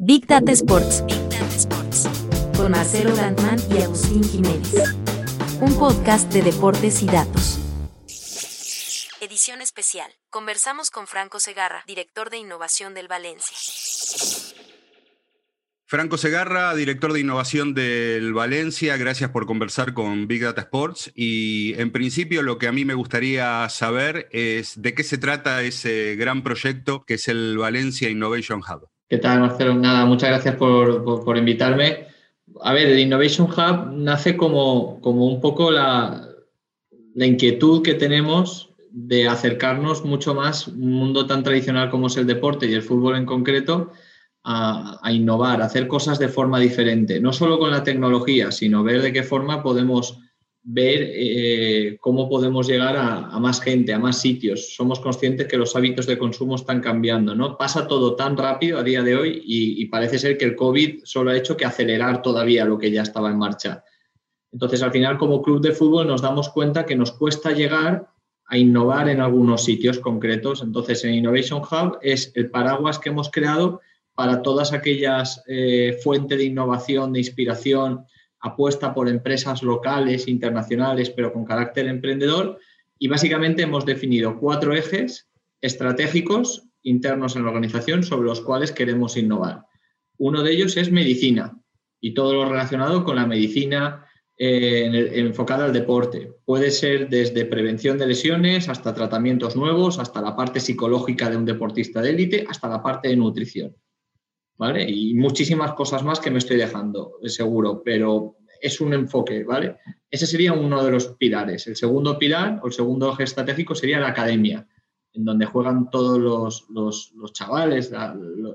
Big Data Sports. Big Data Sports. Con Marcelo Landman y Agustín Jiménez. Un podcast de deportes y datos. Edición especial. Conversamos con Franco Segarra, director de innovación del Valencia. Franco Segarra, director de innovación del Valencia, gracias por conversar con Big Data Sports. Y en principio lo que a mí me gustaría saber es de qué se trata ese gran proyecto que es el Valencia Innovation Hub. ¿Qué tal, Marcelo? Nada, muchas gracias por, invitarme. A ver, el Innovation Hub nace como, como un poco la, la inquietud que tenemos de acercarnos mucho más a un mundo tan tradicional como es el deporte y el fútbol en concreto a, innovar, a hacer cosas de forma diferente, no solo con la tecnología, sino ver de qué forma podemos ver eh, cómo podemos llegar a, más gente, a más sitios. Somos conscientes que los hábitos de consumo están cambiando, ¿no? Pasa todo tan rápido a día de hoy y, parece ser que el COVID solo ha hecho que acelerar todavía lo que ya estaba en marcha. Entonces, al final, como club de fútbol, nos damos cuenta que nos cuesta llegar a innovar en algunos sitios concretos. Entonces, en Innovation Hub es el paraguas que hemos creado para todas aquellas eh, fuentes de innovación, de inspiración, apuesta por empresas locales, internacionales, pero con carácter emprendedor. Y básicamente hemos definido cuatro ejes estratégicos internos en la organización sobre los cuales queremos innovar. Uno de ellos es medicina y todo lo relacionado con la medicina eh, enfocada al deporte. Puede ser desde prevención de lesiones hasta tratamientos nuevos, hasta la parte psicológica de un deportista de élite, hasta la parte de nutrición. ¿vale? Y muchísimas cosas más que me estoy dejando, seguro, pero es un enfoque, ¿vale? Ese sería uno de los pilares. El segundo pilar o el segundo eje estratégico sería la academia, en donde juegan todos los, los, chavales,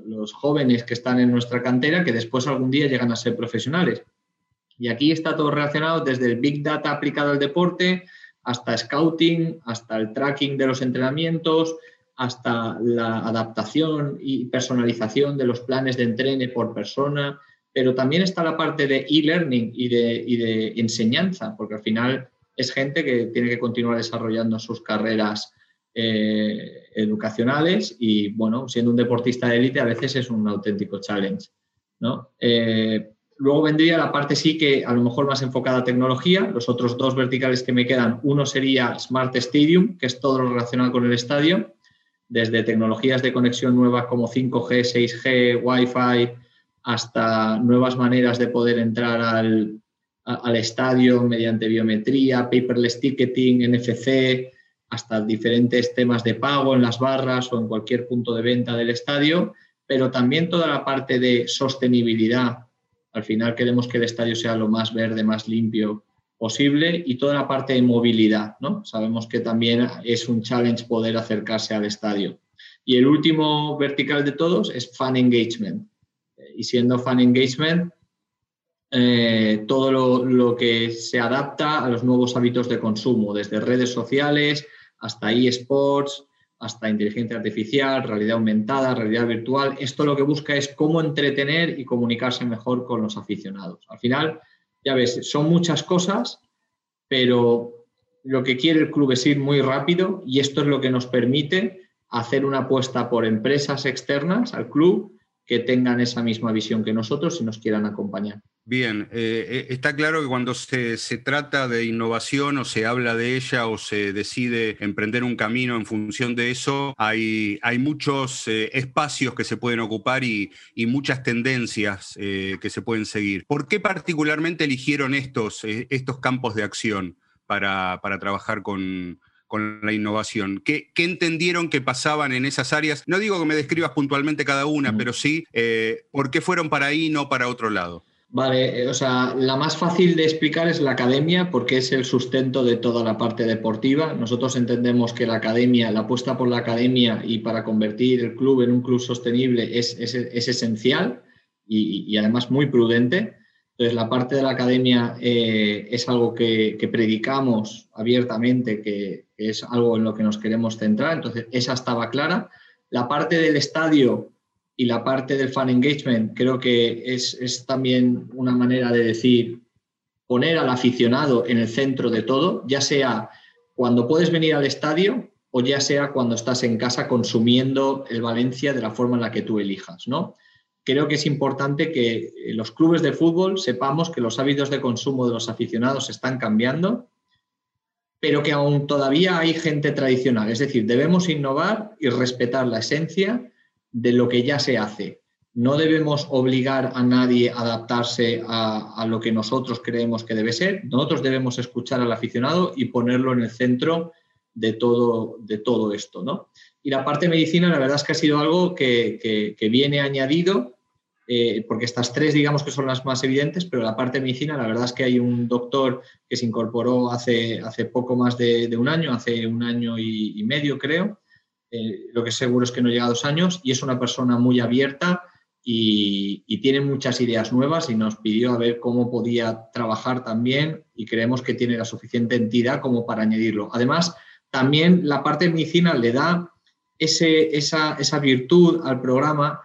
los jóvenes que están en nuestra cantera, que después algún día llegan a ser profesionales. Y aquí está todo relacionado desde el Big Data aplicado al deporte, hasta scouting, hasta el tracking de los entrenamientos, hasta la adaptación y personalización de los planes de entrene por persona, pero también está la parte de e-learning y de, enseñanza, porque al final es gente que tiene que continuar desarrollando sus carreras eh, educacionales y, bueno, siendo un deportista de élite a veces es un auténtico challenge. ¿no? Eh, luego vendría la parte sí que a lo mejor más enfocada a tecnología. Los otros dos verticales que me quedan, uno sería Smart Stadium, que es todo lo relacionado con el estadio, desde tecnologías de conexión nuevas como 5G, 6G, Wi-Fi, hasta nuevas maneras de poder entrar al, al estadio mediante biometría, paperless ticketing, NFC, hasta diferentes temas de pago en las barras o en cualquier punto de venta del estadio, pero también toda la parte de sostenibilidad. Al final queremos que el estadio sea lo más verde, más limpio posible y toda la parte de movilidad, ¿no? Sabemos que también es un challenge poder acercarse al estadio. Y el último vertical de todos es fan engagement. Y siendo fan engagement, eh, todo lo, lo, que se adapta a los nuevos hábitos de consumo, desde redes sociales hasta eSports, hasta inteligencia artificial, realidad aumentada, realidad virtual. Esto lo que busca es cómo entretener y comunicarse mejor con los aficionados. Al final, ya ves, son muchas cosas, pero lo que quiere el club es ir muy rápido y esto es lo que nos permite hacer una apuesta por empresas externas al club que tengan esa misma visión que nosotros y nos quieran acompañar. Bien, eh, eh, está claro que cuando se, trata de innovación o se habla de ella o se decide emprender un camino en función de eso, hay, hay muchos eh, espacios que se pueden ocupar y, muchas tendencias que se pueden seguir. ¿Por qué particularmente eligieron estos, estos campos de acción para, trabajar con, la innovación? ¿Qué, entendieron que pasaban en esas áreas? No digo que me describas puntualmente cada una, pero sí, ¿por qué fueron para ahí y no para otro lado? Vale, eh, o sea, la más fácil de explicar es la academia porque es el sustento de toda la parte deportiva. Nosotros entendemos que la academia, la apuesta por la academia y para convertir el club en un club sostenible es, es, esencial y, además muy prudente. Entonces, la parte de la academia eh, es algo que, predicamos abiertamente, que, es algo en lo que nos queremos centrar. Entonces, esa estaba clara. La parte del estadio y la parte del fan engagement creo que es, es también una manera de decir, poner al aficionado en el centro de todo, ya sea cuando puedes venir al estadio o ya sea cuando estás en casa consumiendo el Valencia de la forma en la que tú elijas, ¿no? Creo que es importante que eh, los clubes de fútbol sepamos que los hábitos de consumo de los aficionados están cambiando, pero que aún todavía hay gente tradicional. Es decir, debemos innovar y respetar la esencia de lo que ya se hace. No debemos obligar a nadie a adaptarse a, lo que nosotros creemos que debe ser. Nosotros debemos escuchar al aficionado y ponerlo en el centro de todo, de todo esto. ¿no? Y la parte de medicina, la verdad es que ha sido algo que, viene añadido, eh, porque estas tres, digamos que son las más evidentes, pero la parte de medicina, la verdad es que hay un doctor que se incorporó hace, hace poco más de, un año, hace un año y, medio, creo. Eh, lo que seguro es que no llega a dos años, y es una persona muy abierta y, y, tiene muchas ideas nuevas y nos pidió a ver cómo podía trabajar también y creemos que tiene la suficiente entidad como para añadirlo. Además, también la parte de medicina le da esa, virtud al programa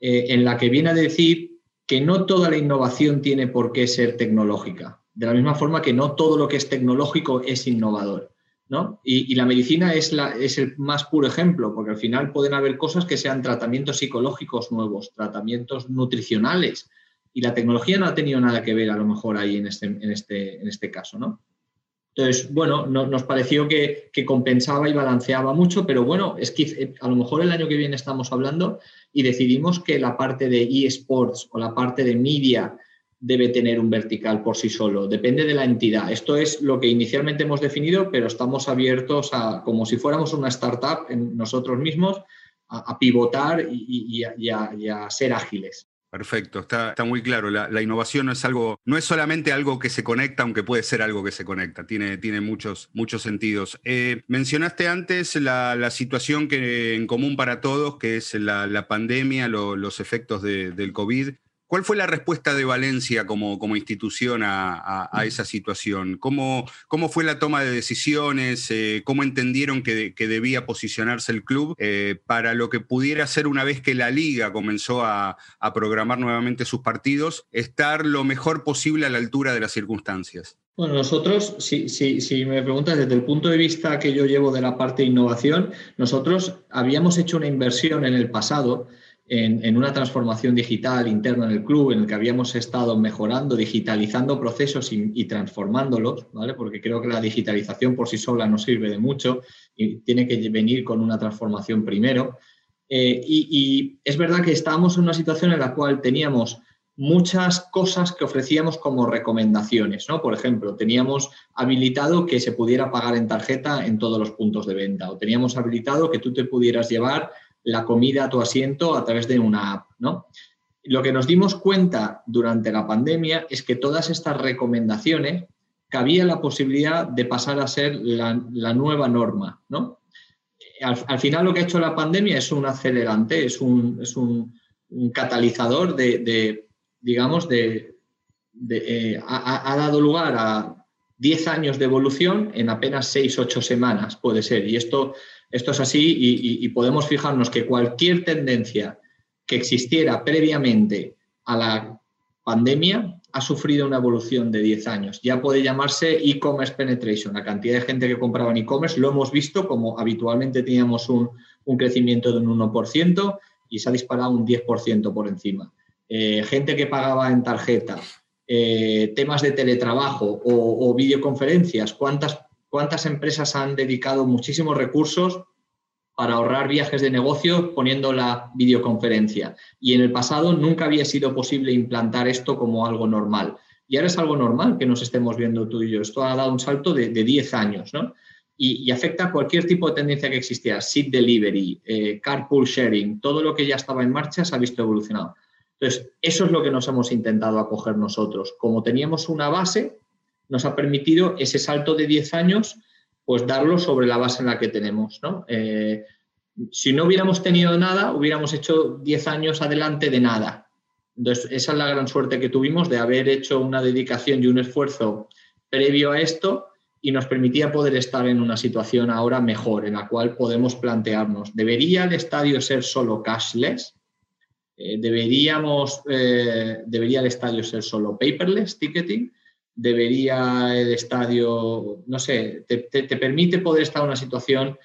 eh, en la que viene a decir que no toda la innovación tiene por qué ser tecnológica, de la misma forma que no todo lo que es tecnológico es innovador. ¿no? Y, la medicina es, es el más puro ejemplo, porque al final pueden haber cosas que sean tratamientos psicológicos nuevos, tratamientos nutricionales, y la tecnología no ha tenido nada que ver a lo mejor ahí en este, en este, en este caso. ¿no? Entonces, bueno, nos pareció que, compensaba y balanceaba mucho, pero bueno, es que eh, a lo mejor el año que viene estamos hablando y decidimos que la parte de eSports o la parte de media debe tener un vertical por sí solo, depende de la entidad. Esto es lo que inicialmente hemos definido, pero estamos abiertos a, como si fuéramos una startup en nosotros mismos, a, pivotar y a ser ágiles. Perfecto, está, está muy claro. La, innovación no es algo, no es solamente algo que se conecta, aunque puede ser algo que se conecta. Tiene, tiene muchos, muchos sentidos. Eh, mencionaste antes la, situación que en común para todos, que es la, pandemia, los efectos del COVID. ¿Cuál fue la respuesta de Valencia como, como institución a, esa situación? ¿Cómo, ¿Cómo, fue la toma de decisiones? Eh, ¿Cómo entendieron que, debía posicionarse el club eh, para lo que pudiera ser una vez que la liga comenzó a, programar nuevamente sus partidos, estar lo mejor posible a la altura de las circunstancias? Bueno, nosotros, si, si, me preguntas desde el punto de vista que yo llevo de la parte de innovación, nosotros habíamos hecho una inversión en el pasado en, una transformación digital interna en el club, en el que habíamos estado mejorando, digitalizando procesos y, transformándolos, ¿vale? porque creo que la digitalización por sí sola no sirve de mucho y tiene que venir con una transformación primero. Eh, y, es verdad que estábamos en una situación en la cual teníamos muchas cosas que ofrecíamos como recomendaciones, ¿no? Por ejemplo, teníamos habilitado que se pudiera pagar en tarjeta en todos los puntos de venta o teníamos habilitado que tú te pudieras llevar la comida a tu asiento a través de una app, ¿no? Lo que nos dimos cuenta durante la pandemia es que todas estas recomendaciones cabía la posibilidad de pasar a ser la, nueva norma, ¿no? Al, final lo que ha hecho la pandemia es un acelerante, es un, es un, catalizador de, digamos, de, eh, ha, dado lugar a 10 años de evolución en apenas 6, 8 semanas, puede ser. Y esto esto es así y, podemos fijarnos que cualquier tendencia que existiera previamente a la pandemia ha sufrido una evolución de 10 años. Ya puede llamarse e-commerce penetration. La cantidad de gente que compraba en e-commerce lo hemos visto como habitualmente teníamos un, crecimiento de un 1% y se ha disparado un 10% por encima. Eh, gente que pagaba en tarjeta, eh, temas de teletrabajo o videoconferencias, ¿cuántas cuántas empresas han dedicado muchísimos recursos para ahorrar viajes de negocio poniendo la videoconferencia. Y en el pasado nunca había sido posible implantar esto como algo normal. Y ahora es algo normal que nos estemos viendo tú y yo. Esto ha dado un salto de, 10 años, ¿no? Y, afecta a cualquier tipo de tendencia que existiera, seat delivery, eh, carpool sharing, todo lo que ya estaba en marcha se ha visto evolucionado. Entonces, eso es lo que nos hemos intentado acoger nosotros. Como teníamos una base, nos ha permitido ese salto de 10 años, pues darlo sobre la base en la que tenemos. Eh, si no hubiéramos tenido nada, hubiéramos hecho 10 años adelante de nada. Entonces, esa es la gran suerte que tuvimos de haber hecho una dedicación y un esfuerzo previo a esto y nos permitía poder estar en una situación ahora mejor, en la cual podemos plantearnos, ¿debería el estadio ser solo cashless? Eh, ¿Deberíamos, eh, ¿Debería el estadio ser solo paperless ticketing? ¿Debería el estadio, no sé, te, te permite poder estar en una situación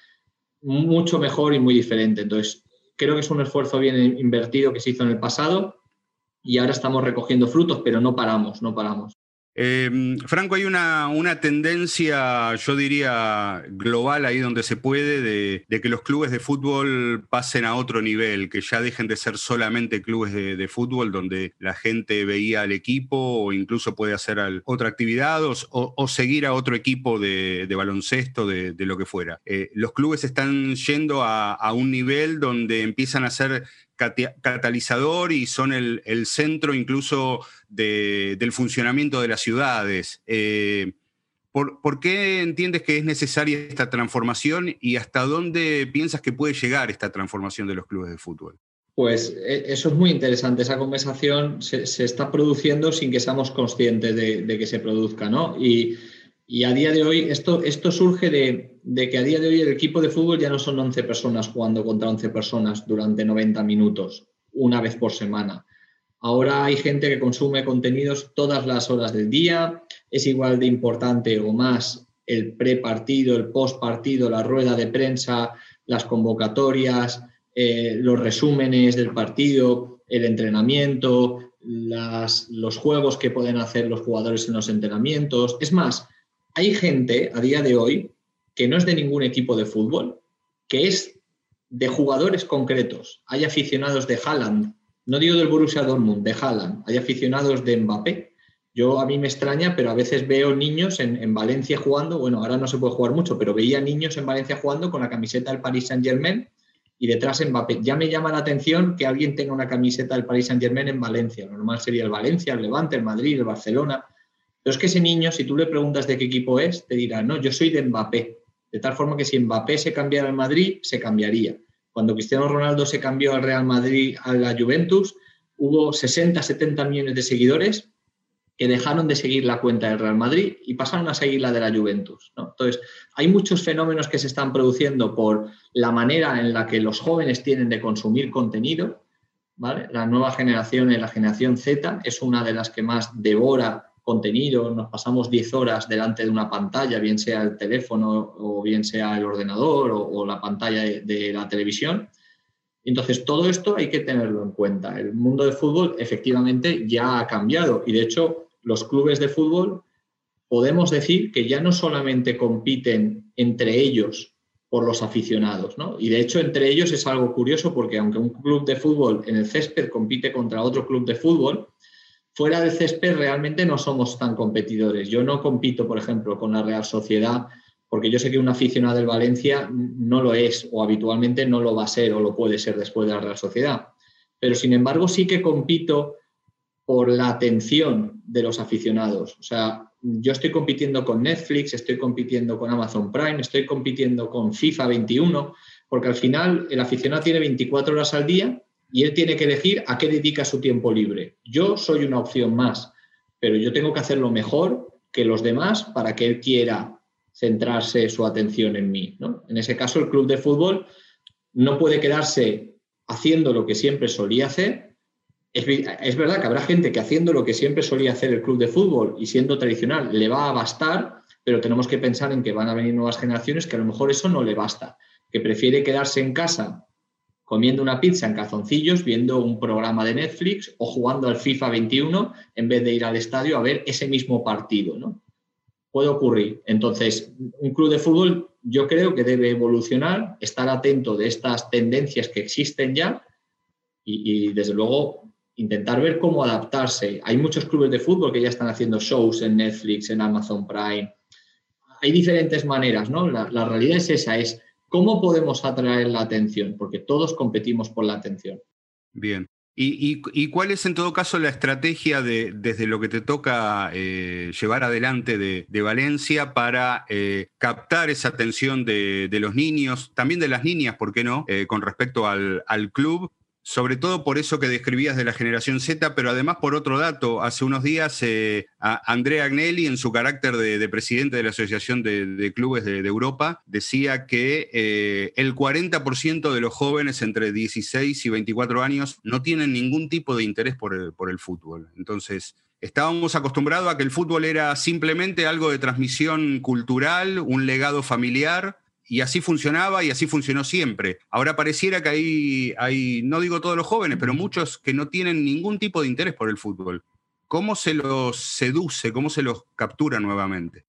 mucho mejor y muy diferente? Entonces, creo que es un esfuerzo bien invertido que se hizo en el pasado y ahora estamos recogiendo frutos, pero no paramos, no paramos. Em, Franco, hay una, una, tendencia, yo diría, global ahí donde se puede, de, que los clubes de fútbol pasen a otro nivel, que ya dejen de ser solamente clubes de, fútbol donde la gente veía al equipo o incluso puede hacer otra actividad o, seguir a otro equipo de, baloncesto, de, lo que fuera. Eh, los clubes están yendo a, a un nivel donde empiezan a ser catalizador y son el, centro incluso del funcionamiento de las ciudades. Eh, ¿por, qué entiendes que es necesaria esta transformación y hasta dónde piensas que puede llegar esta transformación de los clubes de fútbol? Pues e, eso es muy interesante. Esa conversación se, está produciendo sin que seamos conscientes de, de que se produzca, ¿no? Y y a día de hoy, esto, esto surge de, que a día de hoy el equipo de fútbol ya no son 11 personas jugando contra 11 personas durante 90 minutos, una vez por semana. Ahora hay gente que consume contenidos todas las horas del día, es igual de importante o más el pre-partido, el post-partido, la rueda de prensa, las convocatorias, eh, los resúmenes del partido, el entrenamiento, los juegos que pueden hacer los jugadores en los entrenamientos. Es más, hay gente a día de hoy que no es de ningún equipo de fútbol, que es de jugadores concretos. Hay aficionados de Haaland, no digo del Borussia Dortmund, de Haaland, hay aficionados de Mbappé. Yo a mí me extraña, pero a veces veo niños en, Valencia jugando, bueno, ahora no se puede jugar mucho, pero veía niños en Valencia jugando con la camiseta del Paris Saint Germain y detrás Mbappé. Ya me llama la atención que alguien tenga una camiseta del Paris Saint Germain en Valencia. Normal sería el Valencia, el Levante, el Madrid, el Barcelona. Pero es que ese niño, si tú le preguntas de qué equipo es, te dirá, no, yo soy de Mbappé. De tal forma que si Mbappé se cambiara al Madrid, se cambiaría. Cuando Cristiano Ronaldo se cambió al Real Madrid, a la Juventus, hubo 60, 70 millones de seguidores que dejaron de seguir la cuenta del Real Madrid y pasaron a seguir la de la Juventus. Entonces, hay muchos fenómenos que se están produciendo por la manera en la que los jóvenes tienen de consumir contenido. La nueva generación, la generación Z, es una de las que más devora contenido, nos pasamos 10 horas delante de una pantalla, bien sea el teléfono o bien sea el ordenador o, la pantalla de, la televisión. Entonces, todo esto hay que tenerlo en cuenta. El mundo del fútbol efectivamente ya ha cambiado y de hecho los clubes de fútbol podemos decir que ya no solamente compiten entre ellos por los aficionados, ¿no? Y de hecho entre ellos es algo curioso porque aunque un club de fútbol en el césped compite contra otro club de fútbol, fuera del césped realmente no somos tan competidores. Yo no compito, por ejemplo, con la Real Sociedad porque yo sé que un aficionado del Valencia no lo es o habitualmente no lo va a ser o lo puede ser después de la Real Sociedad. Pero sin embargo sí que compito por la atención de los aficionados. O sea, yo estoy compitiendo con Netflix, estoy compitiendo con Amazon Prime, estoy compitiendo con FIFA 21, porque al final el aficionado tiene 24 horas al día y él tiene que elegir a qué dedica su tiempo libre. Yo soy una opción más, pero yo tengo que hacerlo mejor que los demás para que él quiera centrarse su atención en mí. En ese caso, el club de fútbol no puede quedarse haciendo lo que siempre solía hacer. Es, verdad que habrá gente que haciendo lo que siempre solía hacer el club de fútbol y siendo tradicional le va a bastar, pero tenemos que pensar en que van a venir nuevas generaciones que a lo mejor eso no le basta, que prefiere quedarse en casa comiendo una pizza en calzoncillos, viendo un programa de Netflix o jugando al FIFA 21 en vez de ir al estadio a ver ese mismo partido, ¿no? Puede ocurrir. Entonces, un club de fútbol yo creo que debe evolucionar, estar atento de estas tendencias que existen ya y, desde luego intentar ver cómo adaptarse. Hay muchos clubes de fútbol que ya están haciendo shows en Netflix, en Amazon Prime. Hay diferentes maneras, ¿no? La, la realidad es esa, es ¿Cómo podemos atraer la atención? Porque todos competimos por la atención. Bien. ¿Y, cuál es en todo caso la estrategia de, desde lo que te toca eh, llevar adelante de, Valencia para eh, captar esa atención de, los niños, también de las niñas, ¿por qué no? Eh, con respecto al, club, sobre todo por eso que describías de la generación Z, pero además por otro dato. Hace unos días eh, Andrea Agnelli, en su carácter de, presidente de la Asociación de, Clubes de, Europa, decía que eh, el 40% de los jóvenes entre 16 y 24 años no tienen ningún tipo de interés por el, por el fútbol. Entonces, Estábamos acostumbrados a que el fútbol era simplemente algo de transmisión cultural, un legado familiar, y así funcionaba y así funcionó siempre. Ahora pareciera que hay, hay, no digo todos los jóvenes, pero muchos que no tienen ningún tipo de interés por el fútbol. ¿Cómo se los seduce, cómo se los captura nuevamente?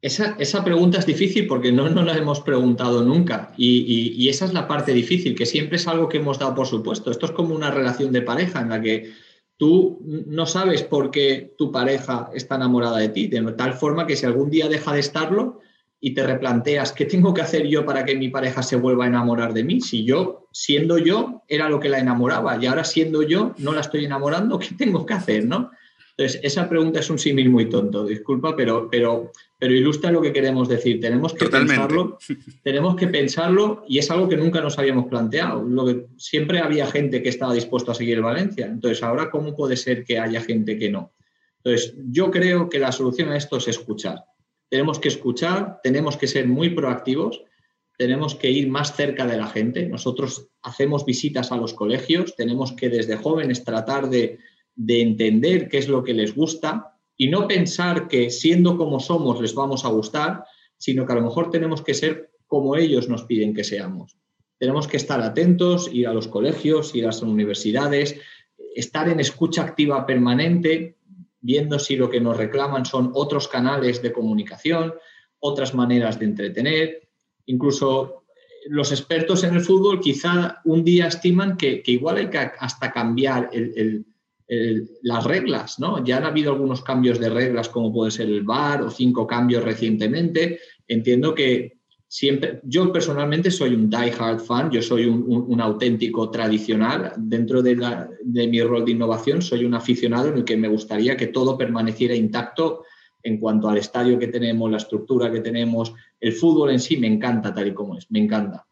Esa, esa pregunta es difícil porque no nos la hemos preguntado nunca y, y, esa es la parte difícil, que siempre es algo que hemos dado por supuesto. Esto es como una relación de pareja en la que tú no sabes por qué tu pareja está enamorada de ti, de tal forma que si algún día deja de estarlo, y te replanteas, ¿qué tengo que hacer yo para que mi pareja se vuelva a enamorar de mí? Si yo, siendo yo, era lo que la enamoraba y ahora siendo yo, no la estoy enamorando, ¿qué tengo que hacer? ¿no? Entonces, esa pregunta es un símil muy tonto, disculpa, pero, pero, pero ilustra lo que queremos decir. Tenemos que pensarlo, tenemos que pensarlo y es algo que nunca nos habíamos planteado. Lo que, siempre había gente que estaba dispuesto a seguir Valencia. Entonces, ahora, ¿cómo puede ser que haya gente que no? Entonces, yo creo que la solución a esto es escuchar tenemos que escuchar, tenemos que ser muy proactivos, tenemos que ir más cerca de la gente. Nosotros hacemos visitas a los colegios, tenemos que desde jóvenes tratar de, entender qué es lo que les gusta y no pensar que siendo como somos les vamos a gustar, sino que a lo mejor tenemos que ser como ellos nos piden que seamos. Tenemos que estar atentos, ir a los colegios, ir a las universidades, estar en escucha activa permanente, viendo si lo que nos reclaman son otros canales de comunicación, otras maneras de entretener. Incluso eh, los expertos en el fútbol quizá un día estiman que, igual hay que hasta cambiar las reglas, ¿no? Ya han habido algunos cambios de reglas como puede ser el VAR o cinco cambios recientemente. Entiendo que siempre, yo personalmente soy un die-hard fan, yo soy un, auténtico tradicional. Dentro de, mi rol de innovación, soy un aficionado en el que me gustaría que todo permaneciera intacto en cuanto al estadio que tenemos, la estructura que tenemos. El fútbol en sí me encanta tal y como es, me encanta.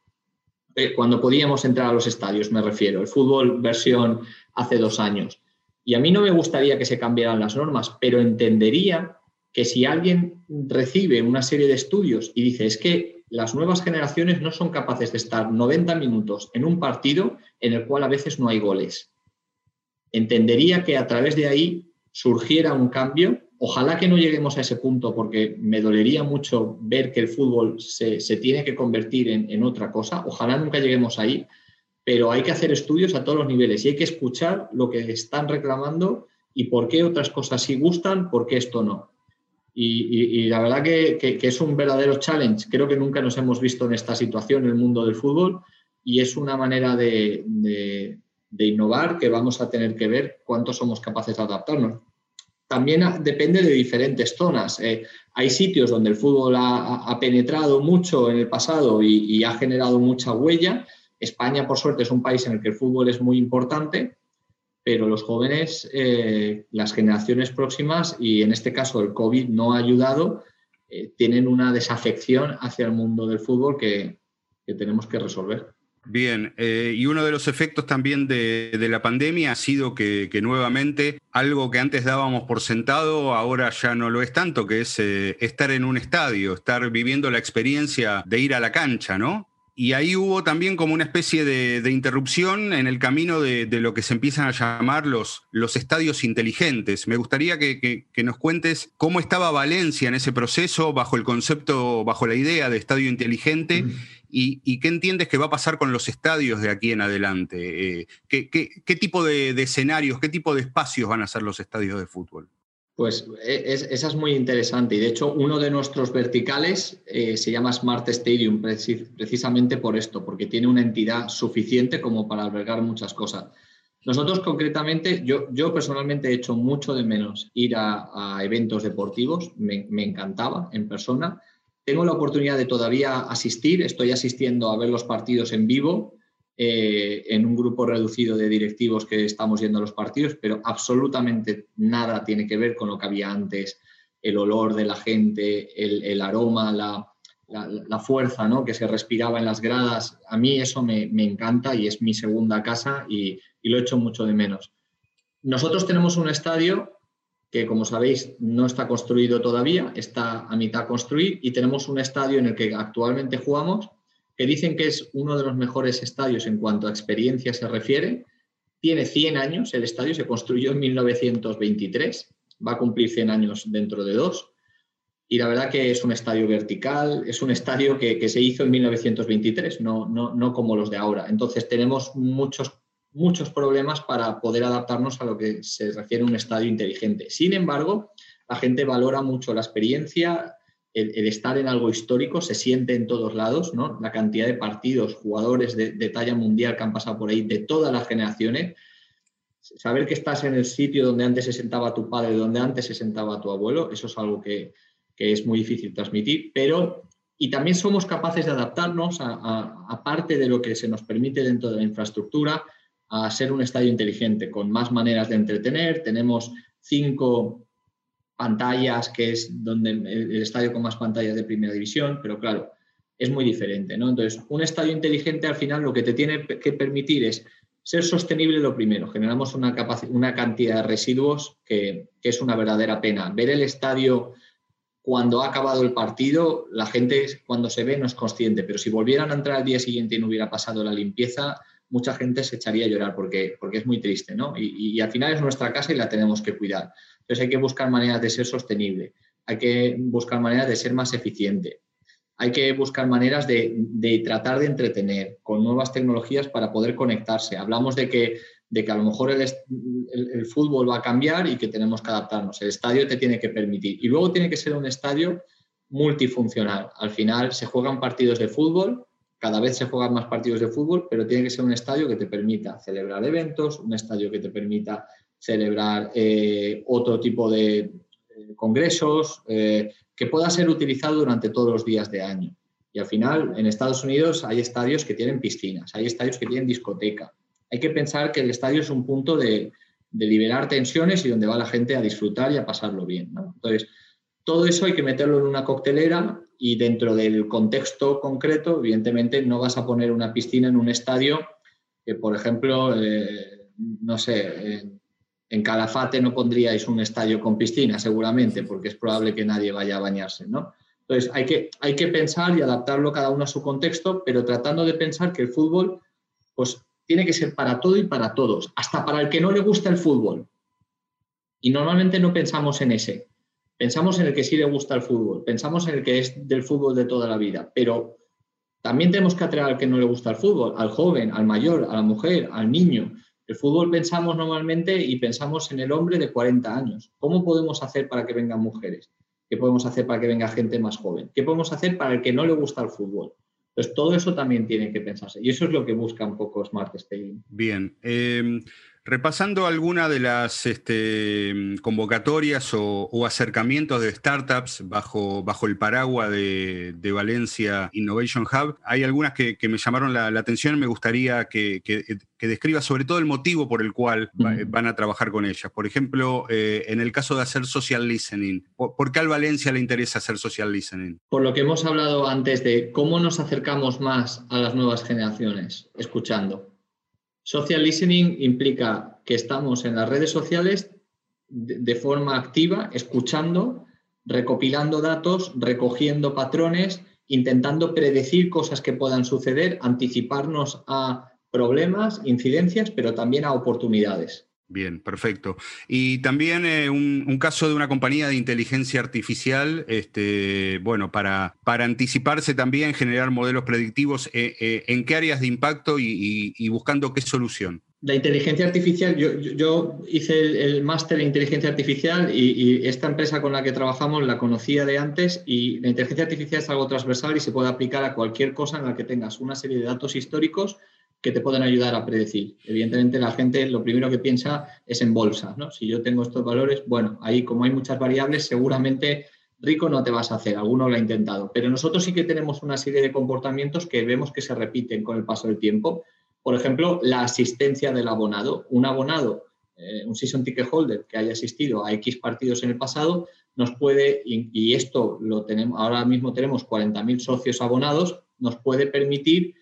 Eh, cuando podíamos entrar a los estadios, me refiero, el fútbol versión hace dos años. Y a mí no me gustaría que se cambiaran las normas, pero entendería que si alguien recibe una serie de estudios y dice, es que las nuevas generaciones no son capaces de estar 90 minutos en un partido en el cual a veces no hay goles. Entendería que a través de ahí surgiera un cambio. Ojalá que no lleguemos a ese punto porque me dolería mucho ver que el fútbol se, tiene que convertir en, en otra cosa. Ojalá nunca lleguemos ahí, pero hay que hacer estudios a todos los niveles y hay que escuchar lo que están reclamando y por qué otras cosas sí gustan, por qué esto no. Y, la verdad que, es un verdadero challenge. Creo que nunca nos hemos visto en esta situación en el mundo del fútbol y es una manera de, innovar que vamos a tener que ver cuánto somos capaces de adaptarnos. También depende de diferentes zonas. Eh, hay sitios donde el fútbol ha, penetrado mucho en el pasado y ha generado mucha huella. España, por suerte, es un país en el que el fútbol es muy importante pero los jóvenes, eh, las generaciones próximas, y en este caso el COVID no ha ayudado, eh, tienen una desafección hacia el mundo del fútbol que, tenemos que resolver. Bien, eh, y uno de los efectos también de, la pandemia ha sido que, nuevamente algo que antes dábamos por sentado, ahora ya no lo es tanto, que es estar en un estadio, estar viviendo la experiencia de ir a la cancha, ¿no? Y ahí hubo también como una especie de, interrupción en el camino de, lo que se empiezan a llamar los, los estadios inteligentes. Me gustaría que, nos cuentes cómo estaba Valencia en ese proceso, bajo el concepto, bajo la idea de estadio inteligente, y, qué entiendes que va a pasar con los estadios de aquí en adelante. Eh, ¿qué, tipo de, de escenarios, qué tipo de espacios van a ser los estadios de fútbol? Pues e, esa es muy interesante y de hecho uno de nuestros verticales eh, se llama Smart Stadium precisamente por esto, porque tiene una entidad suficiente como para albergar muchas cosas. Nosotros concretamente, yo, yo personalmente he hecho mucho de menos ir a, eventos deportivos, me, me, encantaba en persona. Tengo la oportunidad de todavía asistir, estoy asistiendo a ver los partidos en vivo, eh, en un grupo reducido de directivos que estamos yendo a los partidos, pero absolutamente nada tiene que ver con lo que había antes, el olor de la gente, el, aroma, la, fuerza ¿no? que se respiraba en las gradas. A mí eso me, encanta y es mi segunda casa y, y lo echo mucho de menos. Nosotros tenemos un estadio que, como sabéis, no está construido todavía, está a mitad construir y tenemos un estadio en el que actualmente jugamos que dicen que es uno de los mejores estadios en cuanto a experiencia se refiere. Tiene 100 años, el estadio se construyó en 1923, va a cumplir 100 años dentro de dos. Y la verdad que es un estadio vertical, es un estadio que, se hizo en 1923, no, no, no como los de ahora. Entonces tenemos muchos muchos problemas para poder adaptarnos a lo que se refiere a un estadio inteligente. Sin embargo, la gente valora mucho la experiencia, el, estar en algo histórico, se siente en todos lados, ¿no? La cantidad de partidos, jugadores de, talla mundial que han pasado por ahí, de todas las generaciones. Saber que estás en el sitio donde antes se sentaba tu padre, donde antes se sentaba tu abuelo, eso es algo que, es muy difícil transmitir, pero y también somos capaces de adaptarnos a, parte de lo que se nos permite dentro de la infraestructura, a ser un estadio inteligente, con más maneras de entretener. Tenemos cinco pantallas, que es donde el estadio con más pantallas de primera división, pero claro, es muy diferente, ¿no? Entonces, un estadio inteligente al final lo que te tiene que permitir es ser sostenible lo primero. Generamos una, una cantidad de residuos que, que, es una verdadera pena. Ver el estadio cuando ha acabado el partido, la gente cuando se ve no es consciente, pero si volvieran a entrar al día siguiente y no hubiera pasado la limpieza, mucha gente se echaría a llorar porque, porque es muy triste, ¿no? Y, al final es nuestra casa y la tenemos que cuidar. Entonces hay que buscar maneras de ser sostenible, hay que buscar maneras de ser más eficiente, hay que buscar maneras de, tratar de entretener con nuevas tecnologías para poder conectarse. Hablamos de que, de que a lo mejor el, el, fútbol va a cambiar y que tenemos que adaptarnos. El estadio te tiene que permitir. Y luego tiene que ser un estadio multifuncional. Al final se juegan partidos de fútbol, cada vez se juegan más partidos de fútbol, pero tiene que ser un estadio que te permita celebrar eventos, un estadio que te permita celebrar eh, otro tipo de eh, congresos, eh, que pueda ser utilizado durante todos los días de año. Y al final, en Estados Unidos hay estadios que tienen piscinas, hay estadios que tienen discoteca. Hay que pensar que el estadio es un punto de, liberar tensiones y donde va la gente a disfrutar y a pasarlo bien. Entonces, todo eso hay que meterlo en una coctelera y dentro del contexto concreto, evidentemente, no vas a poner una piscina en un estadio que, por ejemplo, eh, no sé, en, Calafate no pondríais un estadio con piscina, seguramente, porque es probable que nadie vaya a bañarse, ¿no? Entonces, hay que, hay que pensar y adaptarlo cada uno a su contexto, pero tratando de pensar que el fútbol, pues, tiene que ser para todo y para todos, hasta para el que no le gusta el fútbol. Y normalmente no pensamos en ese. Pensamos en el que sí le gusta el fútbol, pensamos en el que es del fútbol de toda la vida, pero también tenemos que atraer al que no le gusta el fútbol, al joven, al mayor, a la mujer, al niño. El fútbol pensamos normalmente y pensamos en el hombre de 40 años. ¿Cómo podemos hacer para que vengan mujeres? ¿Qué podemos hacer para que venga gente más joven? ¿Qué podemos hacer para el que no le gusta el fútbol? Pues todo eso también tiene que pensarse. Y eso es lo que busca un poco Smart Stadium. Bien. Eh, Repasando alguna de las este, convocatorias o, acercamientos de startups bajo, bajo el paraguas de, Valencia Innovation Hub, hay algunas que, me llamaron la, atención. Me gustaría que, que, describa sobre todo el motivo por el cual van a trabajar con ellas. Por ejemplo, eh, en el caso de hacer social listening, ¿por, qué al Valencia le interesa hacer social listening? Por lo que hemos hablado antes de cómo nos acercamos más a las nuevas generaciones, escuchando. Social listening implica que estamos en las redes sociales de, forma activa, escuchando, recopilando datos, recogiendo patrones, intentando predecir cosas que puedan suceder, anticiparnos a problemas, incidencias, pero también a oportunidades. Bien, perfecto. Y también eh, un, caso de una compañía de inteligencia artificial, este, bueno, para, anticiparse también, generar modelos predictivos, eh, eh, ¿en qué áreas de impacto y, buscando qué solución? La inteligencia artificial, yo, hice el, máster en inteligencia artificial y, esta empresa con la que trabajamos la conocía de antes y la inteligencia artificial es algo transversal y se puede aplicar a cualquier cosa en la que tengas una serie de datos históricos que te pueden ayudar a predecir. Evidentemente la gente lo primero que piensa es en bolsa, ¿no? Si yo tengo estos valores, bueno, ahí como hay muchas variables, seguramente rico no te vas a hacer, alguno lo ha intentado, pero nosotros sí que tenemos una serie de comportamientos que vemos que se repiten con el paso del tiempo. Por ejemplo, la asistencia del abonado. Un abonado, eh, un season ticket holder que haya asistido a X partidos en el pasado, nos puede, y, esto lo tenemos, ahora mismo tenemos 40.000 socios abonados, nos puede permitir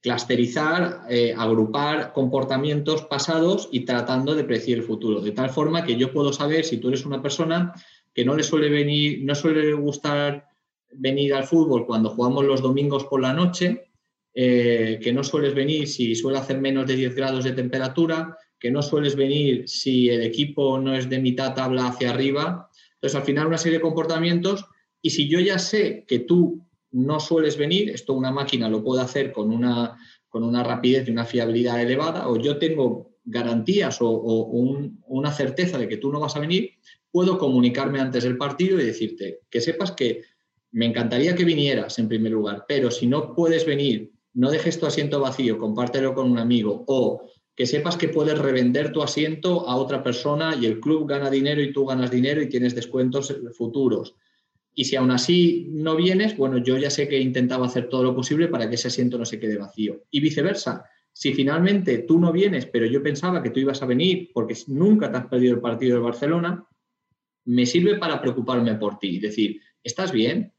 clusterizar, eh, agrupar comportamientos pasados y tratando de predecir el futuro, de tal forma que yo puedo saber si tú eres una persona que no le suele venir, no suele gustar venir al fútbol cuando jugamos los domingos por la noche, eh, que no sueles venir si suele hacer menos de 10 grados de temperatura, que no sueles venir si el equipo no es de mitad tabla hacia arriba. Entonces, al final, una serie de comportamientos y si yo ya sé que tú no sueles venir, esto una máquina lo puede hacer con una, con una rapidez y una fiabilidad elevada, o yo tengo garantías o, una certeza de que tú no vas a venir, puedo comunicarme antes del partido y decirte que sepas que me encantaría que vinieras en primer lugar, pero si no puedes venir, no dejes tu asiento vacío, compártelo con un amigo o que sepas que puedes revender tu asiento a otra persona y el club gana dinero y tú ganas dinero y tienes descuentos futuros. Y si aún así no vienes, bueno, yo ya sé que he hacer todo lo posible para que ese asiento no se quede vacío. Y viceversa, si finalmente tú no vienes, pero yo pensaba que tú ibas a venir porque nunca te has perdido el partido de Barcelona, me sirve para preocuparme por ti. Decir, ¿estás bien?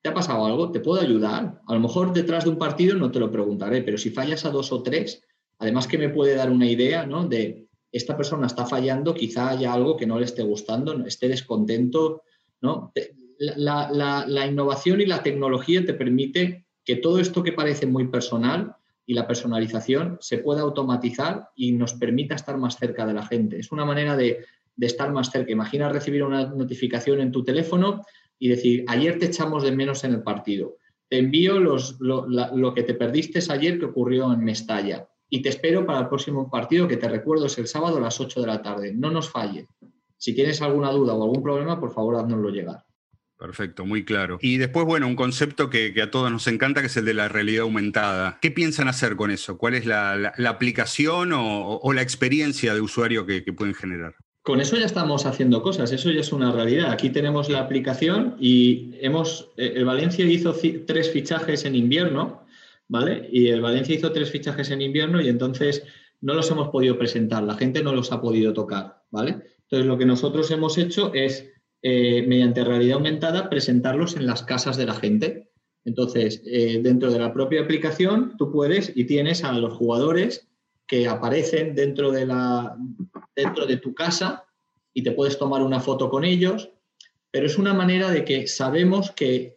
¿Te ha pasado algo? ¿Te puedo ayudar? A lo mejor detrás de un partido no te lo preguntaré, pero si fallas a dos o tres, además que me puede dar una idea ¿no? de esta persona está fallando, quizá haya algo que no le esté gustando, esté descontento, ¿no? La, innovación y la tecnología te permite que todo esto que parece muy personal y la personalización se pueda automatizar y nos permita estar más cerca de la gente. Es una manera de, estar más cerca. Imagina recibir una notificación en tu teléfono y decir, ayer te echamos de menos en el partido. Te envío los, lo, que te perdiste ayer que ocurrió en Mestalla y te espero para el próximo partido que te recuerdo es el sábado a las 8 de la tarde. No nos falle. Si tienes alguna duda o algún problema, por favor, haznoslo llegar. Perfecto, muy claro. Y después, bueno, un concepto que, a todos nos encanta, que es el de la realidad aumentada. ¿Qué piensan hacer con eso? ¿Cuál es la, aplicación o, la experiencia de usuario que, pueden generar? Con eso ya estamos haciendo cosas, eso ya es una realidad. Aquí tenemos la aplicación y hemos, eh, el Valencia hizo tres fichajes en invierno, ¿vale? Y el Valencia hizo tres fichajes en invierno y entonces no los hemos podido presentar, la gente no los ha podido tocar, ¿vale? Entonces lo que nosotros hemos hecho es eh, mediante realidad aumentada, presentarlos en las casas de la gente. Entonces, eh, dentro de la propia aplicación, tú puedes y tienes a los jugadores que aparecen dentro de, la, dentro de tu casa y te puedes tomar una foto con ellos, pero es una manera de que sabemos que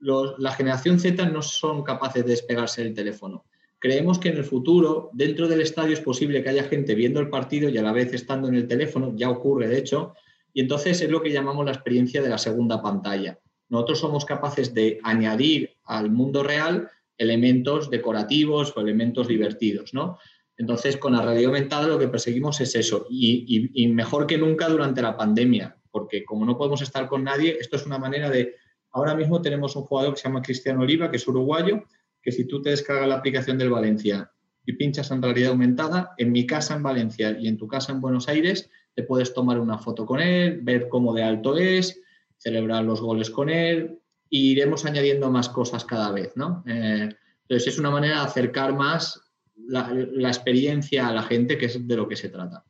la generación Z no son capaces de despegarse del teléfono. Creemos que en el futuro, dentro del estadio, es posible que haya gente viendo el partido y a la vez estando en el teléfono, ya ocurre de hecho, y entonces es lo que llamamos la experiencia de la segunda pantalla. Nosotros somos capaces de añadir al mundo real elementos decorativos o elementos divertidos, ¿no? Entonces, con la realidad aumentada lo que perseguimos es eso, y, mejor que nunca durante la pandemia, porque como no podemos estar con nadie, esto es una manera de... Ahora mismo tenemos un jugador que se llama Cristiano Oliva, que es uruguayo, que si tú te descargas la aplicación del Valencia y pinchas en realidad aumentada, en mi casa en Valencia y en tu casa en Buenos Aires, te puedes tomar una foto con él, ver cómo de alto es, celebrar los goles con él y iremos añadiendo más cosas cada vez, ¿no? Eh, entonces es una manera de acercar más la, experiencia a la gente, que es de lo que se trata.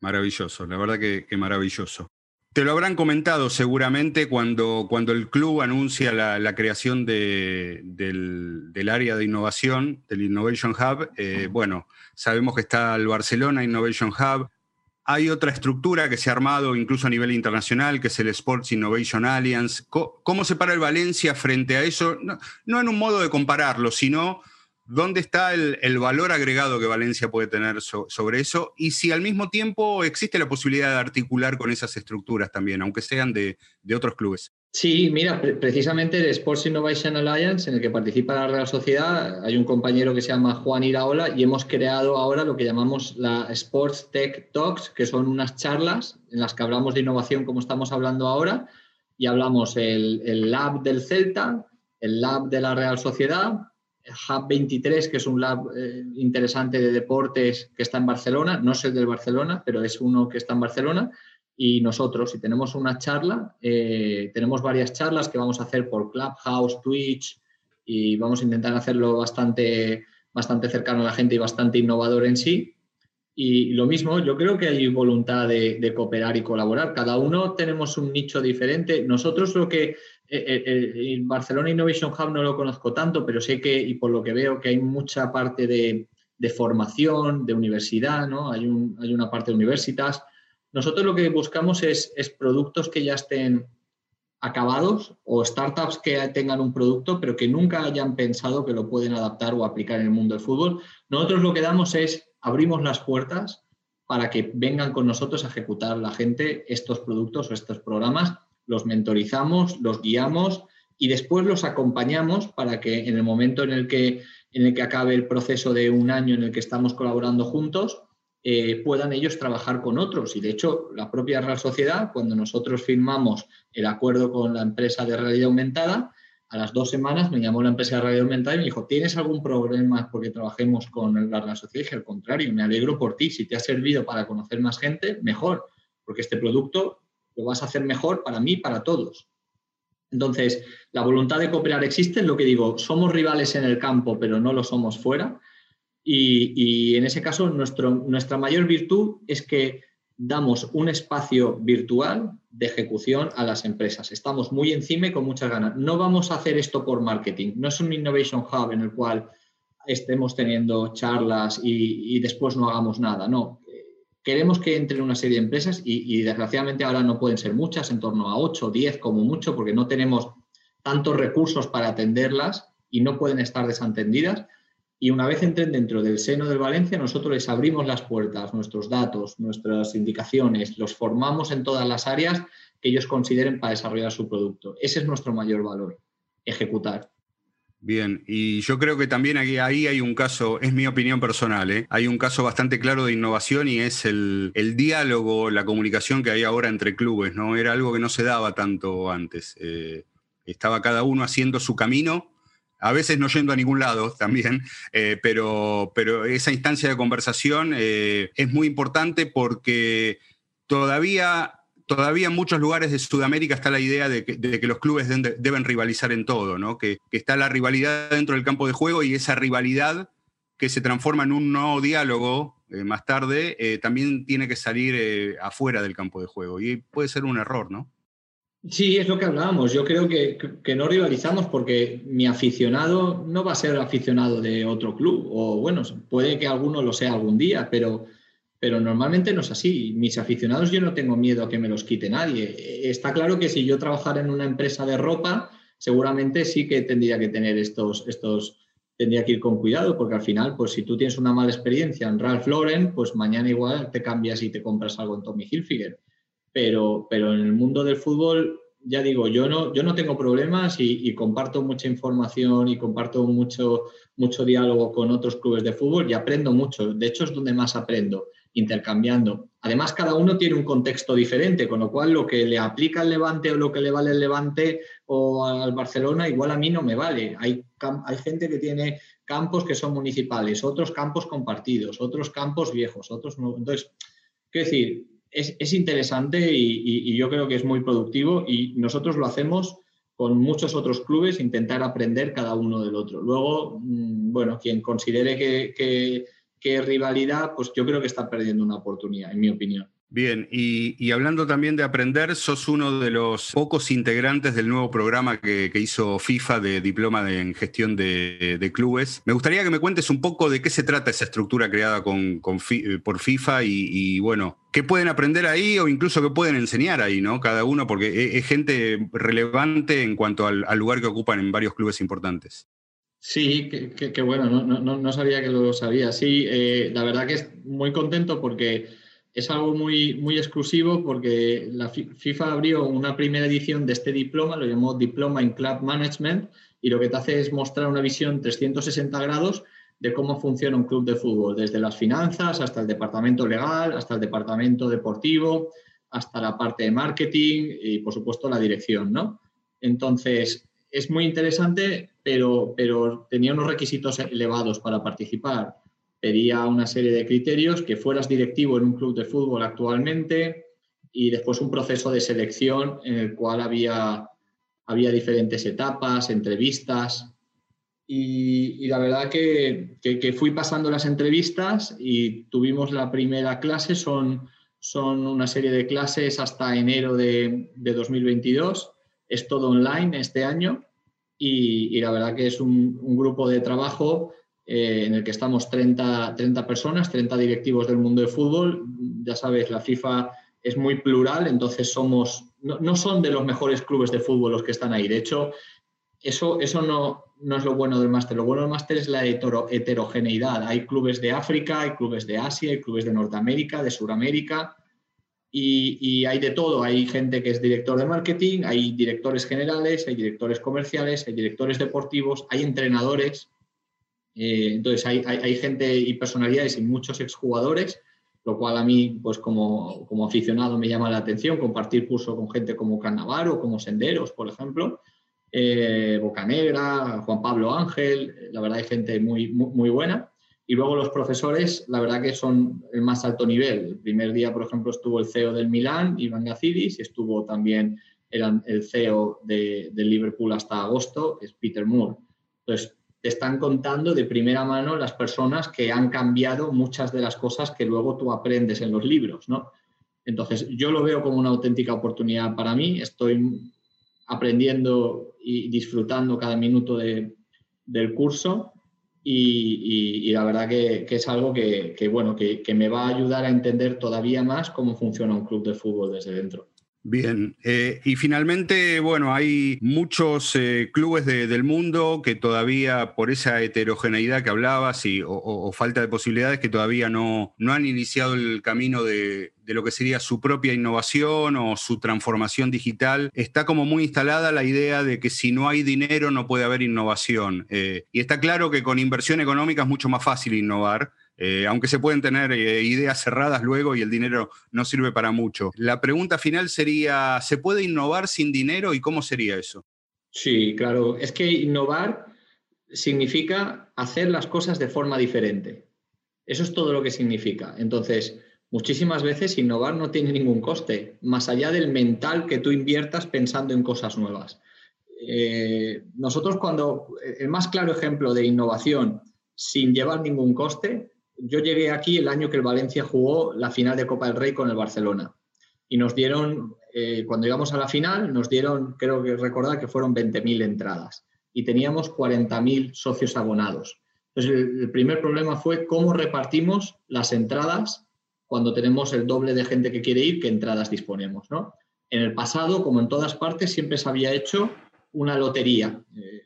Maravilloso, la verdad que, maravilloso. Te lo habrán comentado seguramente cuando, cuando el club anuncia la, creación del, área de innovación, del Innovation Hub. Eh, bueno, sabemos que está el Barcelona Innovation Hub, hay otra estructura que se ha armado incluso a nivel internacional, que es el Sports Innovation Alliance. ¿Cómo se para el Valencia frente a eso? No, en un modo de compararlo, sino dónde está el, valor agregado que Valencia puede tener sobre eso y si al mismo tiempo existe la posibilidad de articular con esas estructuras también, aunque sean de otros clubes. Sí, mira, precisamente el Sports Innovation Alliance, en el que participa la Real Sociedad, hay un compañero que se llama Juan Iraola y hemos creado ahora lo que llamamos la Sports Tech Talks, que son unas charlas en las que hablamos de innovación como estamos hablando ahora y hablamos el, el lab del Celta, el lab de la Real Sociedad, el Hub 23, que es un lab eh, interesante de deportes que está en Barcelona, no es el del Barcelona, pero es uno que está en Barcelona, y nosotros, si tenemos una charla, eh, tenemos varias charlas que vamos a hacer por Clubhouse, Twitch, y vamos a intentar hacerlo bastante, bastante cercano a la gente y bastante innovador en sí. Y lo mismo, yo creo que hay voluntad de, cooperar y colaborar. Cada uno tenemos un nicho diferente. Nosotros lo que, eh, eh, Barcelona Innovation Hub no lo conozco tanto, pero sé que, y por lo que veo, que hay mucha parte de, formación, de universidad, ¿no? Hay, hay una parte de universitas. Nosotros lo que buscamos es, es productos que ya estén acabados o startups que tengan un producto pero que nunca hayan pensado que lo pueden adaptar o aplicar en el mundo del fútbol. Nosotros lo que damos es abrimos las puertas para que vengan con nosotros a ejecutar la gente estos productos o estos programas, los mentorizamos, los guiamos y después los acompañamos para que en el momento en el que, en el que acabe el proceso de un año en el que estamos colaborando juntos, eh, puedan ellos trabajar con otros. Y de hecho, la propia Real Sociedad, cuando nosotros firmamos el acuerdo con la empresa de realidad aumentada, a las dos semanas me llamó la empresa de realidad aumentada y me dijo, ¿tienes algún problema porque trabajemos con la Real Sociedad? Y dije, al contrario, me alegro por ti. Si te ha servido para conocer más gente, mejor, porque este producto lo vas a hacer mejor para mí para todos. Entonces, la voluntad de cooperar existe, lo que digo, somos rivales en el campo, pero no lo somos fuera. Y, en ese caso, nuestra mayor virtud es que damos un espacio virtual de ejecución a las empresas. Estamos muy encima y con muchas ganas. No vamos a hacer esto por marketing. No es un innovation hub en el cual estemos teniendo charlas y, después no hagamos nada. No. Queremos que entren una serie de empresas y, y, desgraciadamente ahora no pueden ser muchas, en torno a 8 o 10 como mucho, porque no tenemos tantos recursos para atenderlas y no pueden estar desatendidas y una vez entren dentro del seno del Valencia, nosotros les abrimos las puertas, nuestros datos, nuestras indicaciones, los formamos en todas las áreas que ellos consideren para desarrollar su producto. Ese es nuestro mayor valor, ejecutar. Bien, y yo creo que también ahí, ahí hay un caso, es mi opinión personal, ¿eh? hay un caso bastante claro de innovación y es el, diálogo, la comunicación que hay ahora entre clubes, ¿no? Era algo que no se daba tanto antes. Eh, estaba cada uno haciendo su camino a veces no yendo a ningún lado también, eh, pero, pero esa instancia de conversación eh, es muy importante porque todavía, todavía en muchos lugares de Sudamérica está la idea de que, los clubes deben, rivalizar en todo, ¿no? Que, está la rivalidad dentro del campo de juego y esa rivalidad que se transforma en un nuevo diálogo eh, más tarde, también tiene que salir afuera del campo de juego y puede ser un error, ¿no? Sí, es lo que hablábamos. Yo creo que, no rivalizamos porque mi aficionado no va a ser aficionado de otro club. O bueno, puede que alguno lo sea algún día, pero, pero normalmente no es así. Mis aficionados yo no tengo miedo a que me los quite nadie. Está claro que si yo trabajara en una empresa de ropa, seguramente sí que tendría que tener estos, estos, tendría que ir con cuidado, porque al final, pues si tú tienes una mala experiencia en Ralph Lauren, pues mañana igual te cambias y te compras algo en Tommy Hilfiger pero, pero en el mundo del fútbol, ya digo, yo no, yo no tengo problemas y, comparto mucha información y comparto mucho, mucho diálogo con otros clubes de fútbol y aprendo mucho. De hecho, es donde más aprendo, intercambiando. Además, cada uno tiene un contexto diferente, con lo cual lo que le aplica al Levante o lo que le vale al Levante o al Barcelona, igual a mí no me vale. Hay, hay gente que tiene campos que son municipales, otros campos compartidos, otros campos viejos, otros no. Entonces, quiero decir, es, interesante y, yo creo que es muy productivo y nosotros lo hacemos con muchos otros clubes, intentar aprender cada uno del otro. Luego, mm, bueno, quien considere que, que, que es rivalidad, pues yo creo que está perdiendo una oportunidad, en mi opinión. Bien, y, hablando también de aprender, sos uno de los pocos integrantes del nuevo programa que, hizo FIFA de diploma en gestión de, clubes. Me gustaría que me cuentes un poco de qué se trata esa estructura creada con, por FIFA y, bueno, qué pueden aprender ahí o incluso qué pueden enseñar ahí, ¿no? Cada uno, porque es, gente relevante en cuanto al, lugar que ocupan en varios clubes importantes. Sí, qué bueno, no, sabía que lo sabía. Sí, eh, la verdad que es muy contento porque es algo muy, muy exclusivo porque la FIFA abrió una primera edición de este diploma, lo llamó Diploma in Club Management, y lo que te hace es mostrar una visión 360 grados de cómo funciona un club de fútbol, desde las finanzas hasta el departamento legal, hasta el departamento deportivo, hasta la parte de marketing y, por supuesto, la dirección, ¿no? Entonces, es muy interesante, pero, pero tenía unos requisitos elevados para participar pedía una serie de criterios, que fueras directivo en un club de fútbol actualmente y después un proceso de selección en el cual había, había diferentes etapas, entrevistas. Y, la verdad que, fui pasando las entrevistas y tuvimos la primera clase, son, son una serie de clases hasta enero de, 2022, es todo online este año y, la verdad que es un, grupo de trabajo eh, en el que estamos 30, 30 personas, 30 directivos del mundo del fútbol. Ya sabes, la FIFA es muy plural, entonces somos, no, no son de los mejores clubes de fútbol los que están ahí. De hecho, eso, eso no, no es lo bueno del máster. Lo bueno del máster es la heterogeneidad. Hay clubes de África, hay clubes de Asia, hay clubes de Norteamérica, de Sudamérica y, hay de todo. Hay gente que es director de marketing, hay directores generales, hay directores comerciales, hay directores deportivos, hay entrenadores. Eh, entonces hay, hay, gente y personalidades y muchos exjugadores, lo cual a mí, pues como, como aficionado, me llama la atención compartir curso con gente como Carnavaro, como Senderos, por ejemplo eh, Bocanegra, Juan Pablo Ángel, la verdad hay gente muy, muy, buena. Y luego los profesores, la verdad que son el más alto nivel. El primer día, por ejemplo, estuvo el CEO del Milán, Iván Gazidis, y estuvo también el, el CEO de, del Liverpool hasta agosto, es Peter Moore. Entonces, te están contando de primera mano las personas que han cambiado muchas de las cosas que luego tú aprendes en los libros, ¿no? Entonces, yo lo veo como una auténtica oportunidad para mí. Estoy aprendiendo y disfrutando cada minuto del curso y, la verdad que, es algo que, bueno, que, me va a ayudar a entender todavía más cómo funciona un club de fútbol desde dentro. Bien, eh, y finalmente, bueno, hay muchos eh, clubes del mundo que todavía, por esa heterogeneidad que hablabas y, o, falta de posibilidades, que todavía no, no han iniciado el camino de, lo que sería su propia innovación o su transformación digital. Está como muy instalada la idea de que si no hay dinero no puede haber innovación. Eh, y está claro que con inversión económica es mucho más fácil innovar. Eh, aunque se pueden tener eh, ideas cerradas luego y el dinero no sirve para mucho. La pregunta final sería, ¿se puede innovar sin dinero y cómo sería eso? Sí, claro. Es que innovar significa hacer las cosas de forma diferente. Eso es todo lo que significa. Entonces, muchísimas veces innovar no tiene ningún coste, más allá del mental que tú inviertas pensando en cosas nuevas. Eh, nosotros cuando, el más claro ejemplo de innovación sin llevar ningún coste yo llegué aquí el año que el Valencia jugó la final de Copa del Rey con el Barcelona. Y nos dieron, eh, cuando llegamos a la final, nos dieron, creo que recordar que fueron 20.000 entradas y teníamos 40.000 socios abonados. Entonces, el, primer problema fue cómo repartimos las entradas cuando tenemos el doble de gente que quiere ir, qué entradas disponemos. ¿no? En el pasado, como en todas partes, siempre se había hecho una lotería. Eh,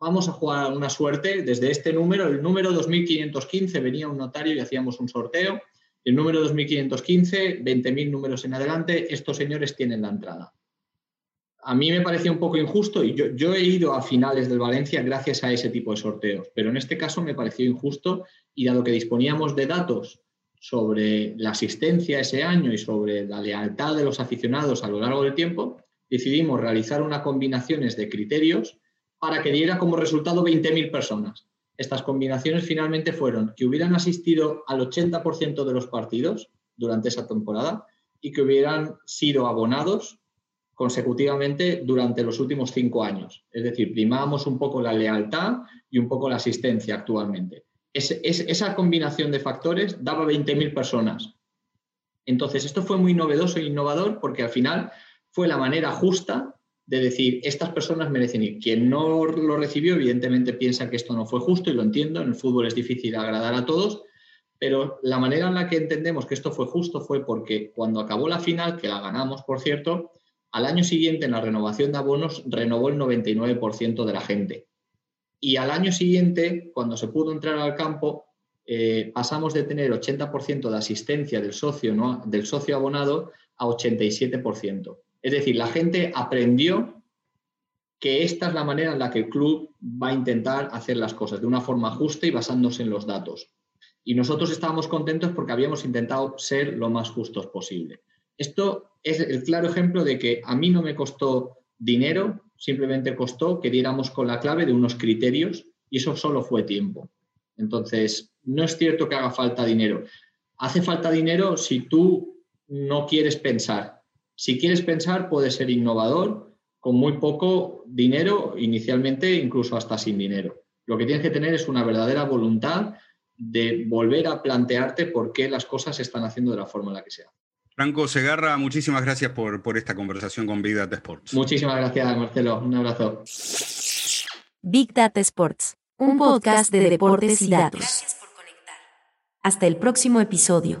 vamos a jugar una suerte desde este número, el número 2515 venía un notario y hacíamos un sorteo, el número 2515, 20.000 números en adelante, estos señores tienen la entrada. A mí me parecía un poco injusto y yo, he ido a finales del Valencia gracias a ese tipo de sorteos, pero en este caso me pareció injusto y dado que disponíamos de datos sobre la asistencia ese año y sobre la lealtad de los aficionados a lo largo del tiempo, decidimos realizar unas combinaciones de criterios para que diera como resultado 20.000 personas. Estas combinaciones finalmente fueron que hubieran asistido al 80% de los partidos durante esa temporada y que hubieran sido abonados consecutivamente durante los últimos cinco años. Es decir, primábamos un poco la lealtad y un poco la asistencia actualmente. esa combinación de factores daba 20.000 personas. Entonces, esto fue muy novedoso e innovador porque al final fue la manera justa de decir, estas personas merecen ir. Quien no lo recibió, evidentemente piensa que esto no fue justo y lo entiendo, en el fútbol es difícil agradar a todos, pero la manera en la que entendemos que esto fue justo fue porque cuando acabó la final, que la ganamos, por cierto, al año siguiente en la renovación de abonos renovó el 99% de la gente. Y al año siguiente, cuando se pudo entrar al campo, eh, pasamos de tener 80% de asistencia del socio, ¿no? del socio abonado a 87%. Es decir, la gente aprendió que esta es la manera en la que el club va a intentar hacer las cosas, de una forma justa y basándose en los datos. Y nosotros estábamos contentos porque habíamos intentado ser lo más justos posible. Esto es el claro ejemplo de que a mí no me costó dinero, simplemente costó que diéramos con la clave de unos criterios y eso solo fue tiempo. Entonces, no es cierto que haga falta dinero. Hace falta dinero si tú no quieres pensar, si quieres pensar, puedes ser innovador con muy poco dinero, inicialmente incluso hasta sin dinero. Lo que tienes que tener es una verdadera voluntad de volver a plantearte por qué las cosas se están haciendo de la forma en la que se hacen. Franco Segarra, muchísimas gracias por, por esta conversación con Big Data Sports. Muchísimas gracias, Marcelo. Un abrazo. Big Data Sports, un podcast de deportes y datos. Gracias por conectar. Hasta el próximo episodio.